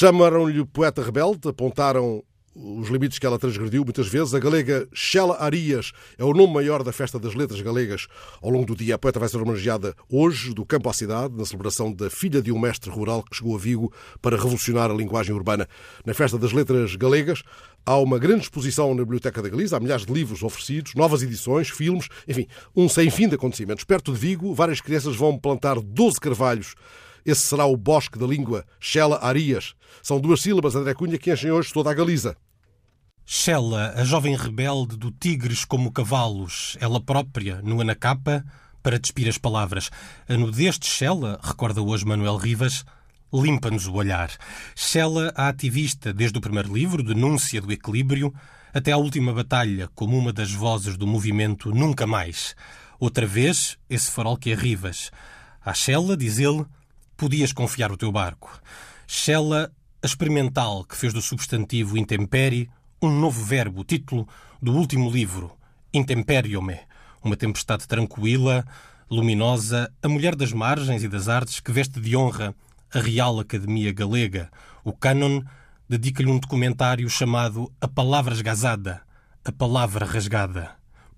Chamaram-lhe poeta rebelde, apontaram os limites que ela transgrediu muitas vezes. A galega Shela Arias é o nome maior da Festa das Letras Galegas. Ao longo do dia, a poeta vai ser homenageada hoje, do campo à cidade, na celebração da filha de um mestre rural que chegou a Vigo para revolucionar a linguagem urbana. Na Festa das Letras Galegas, há uma grande exposição na Biblioteca da Galiza, há milhares de livros oferecidos, novas edições, filmes, enfim, um sem fim de acontecimentos. Perto de Vigo, várias crianças vão plantar 12 carvalhos esse será o bosque da língua Shela Arias. São duas sílabas, André Cunha, que enchem hoje toda a Galiza. Shela, a jovem rebelde do Tigres como Cavalos, ela própria, nua na capa, para despir as palavras. A nudez de Shela, recorda hoje Manuel Rivas, limpa-nos o olhar. Shela, a ativista desde o primeiro livro, Denúncia do Equilíbrio, até à última batalha, como uma das vozes do movimento Nunca Mais. Outra vez, esse farol que é Rivas. A Shela, diz ele, podias confiar o teu barco. Shela, a experimental que fez do substantivo intempérie um novo verbo, título do último livro, Intemperiome, uma tempestade tranquila, luminosa, a mulher das margens e das artes que veste de honra a Real Academia Galega. O Canon dedica-lhe um documentário chamado A Palavra Esgazada, a Palavra Rasgada.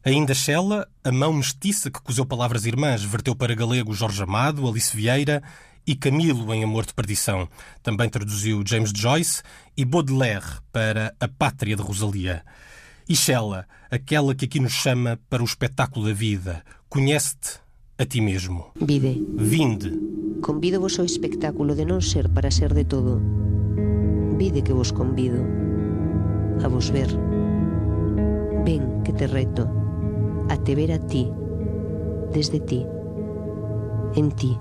Ainda Shella, a mão mestiça que cozeu palavras irmãs, verteu para galego Jorge Amado, Alice Vieira e Camilo em Amor de Perdição. Também traduziu James Joyce e Baudelaire para A Pátria de Rosalia. E Shella, aquela que aqui nos chama para o espetáculo da vida. Conhece-te a ti mesmo. Vide. Vinde. Convido-vos ao espectáculo de non ser para ser de todo. Vide que vos convido a vos ver. Ven que te reto a te ver a ti, desde ti, en ti.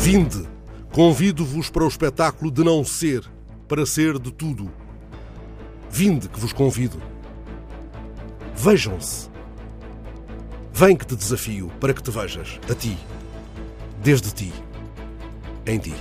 Vinde, convido-vos para o espetáculo de não ser, para ser de tudo. Vinde que vos convido. Vejam-se. Vem que te desafio para que te vejas, a ti, desde ti, em ti.